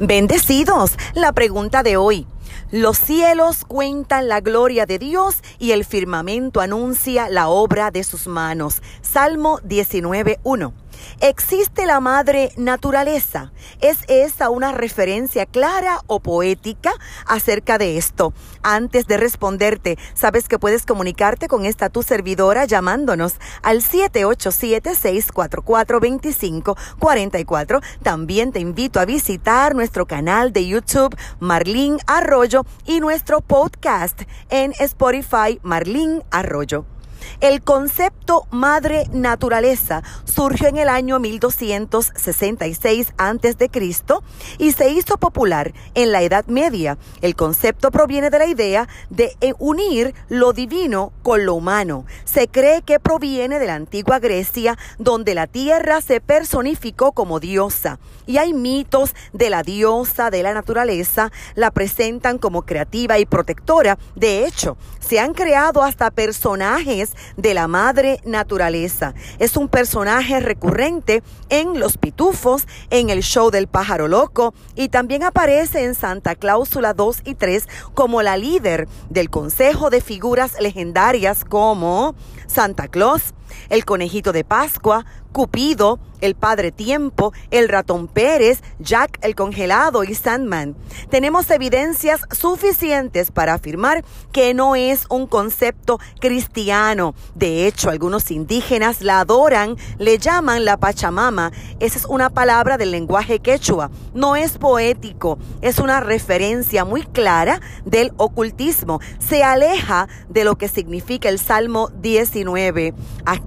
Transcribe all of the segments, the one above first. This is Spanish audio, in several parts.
Bendecidos, la pregunta de hoy. Los cielos cuentan la gloria de Dios y el firmamento anuncia la obra de sus manos. Salmo 19.1. ¿Existe la madre naturaleza? ¿Es esa una referencia clara o poética acerca de esto? Antes de responderte, sabes que puedes comunicarte con esta tu servidora llamándonos al 787-644-2544. También te invito a visitar nuestro canal de YouTube Marlín Arroyo y nuestro podcast en Spotify Marlín Arroyo. El concepto madre naturaleza surgió en el año 1266 a.C. y se hizo popular en la Edad Media. El concepto proviene de la idea de unir lo divino con lo humano. Se cree que proviene de la antigua Grecia, donde la tierra se personificó como diosa. Y hay mitos de la diosa de la naturaleza, la presentan como creativa y protectora. De hecho, se han creado hasta personajes de la madre naturaleza. Es un personaje recurrente en Los Pitufos, en el show del pájaro loco y también aparece en Santa Cláusula 2 y 3 como la líder del consejo de figuras legendarias como Santa Claus, el conejito de Pascua, Cupido, el Padre Tiempo, el Ratón Pérez, Jack el Congelado y Sandman. Tenemos evidencias suficientes para afirmar que no es un concepto cristiano. De hecho, algunos indígenas la adoran, le llaman la Pachamama. Esa es una palabra del lenguaje quechua. No es poético, es una referencia muy clara del ocultismo. Se aleja de lo que significa el Salmo 19. Aquí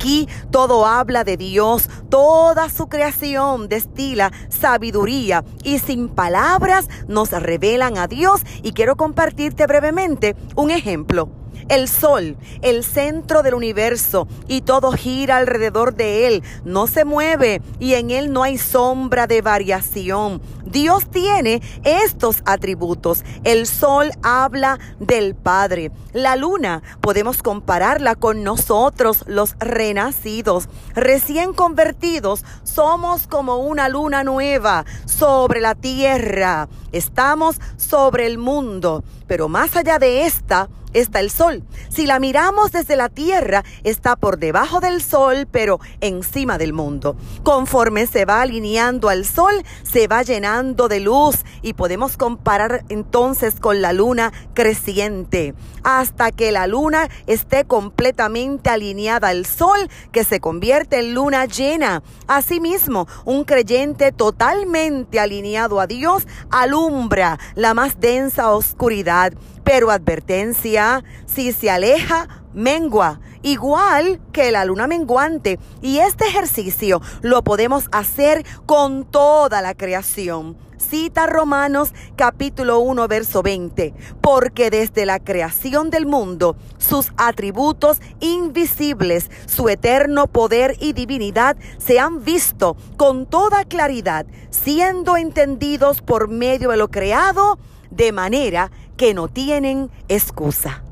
todo habla de Dios toda su creación destila sabiduría y sin palabras nos revelan a Dios. Y quiero compartirte brevemente un ejemplo. El sol, el centro del universo, y todo gira alrededor de él, no se mueve y en él no hay sombra de variación. Dios tiene estos atributos. El sol habla del Padre. La luna podemos compararla con nosotros, los renacidos, recién convertidos. Somos como una luna nueva sobre la tierra. Estamos sobre el mundo, pero más allá de esta, está el sol. Si la miramos desde la tierra, está por debajo del sol, pero encima del mundo. Conforme se va alineando al sol, se va de luz y podemos comparar entonces con la luna creciente, hasta que la luna esté completamente alineada al sol, que se convierte en luna llena. Asimismo, un creyente totalmente alineado a Dios alumbra la más densa oscuridad pero advertencia, si se aleja, mengua, igual que la luna menguante. Y este ejercicio lo podemos hacer con toda la creación. Cita Romanos capítulo 1 verso 20, porque desde la creación del mundo sus atributos invisibles, su eterno poder y divinidad se han visto con toda claridad, siendo entendidos por medio de lo creado, de manera que no tienen excusa.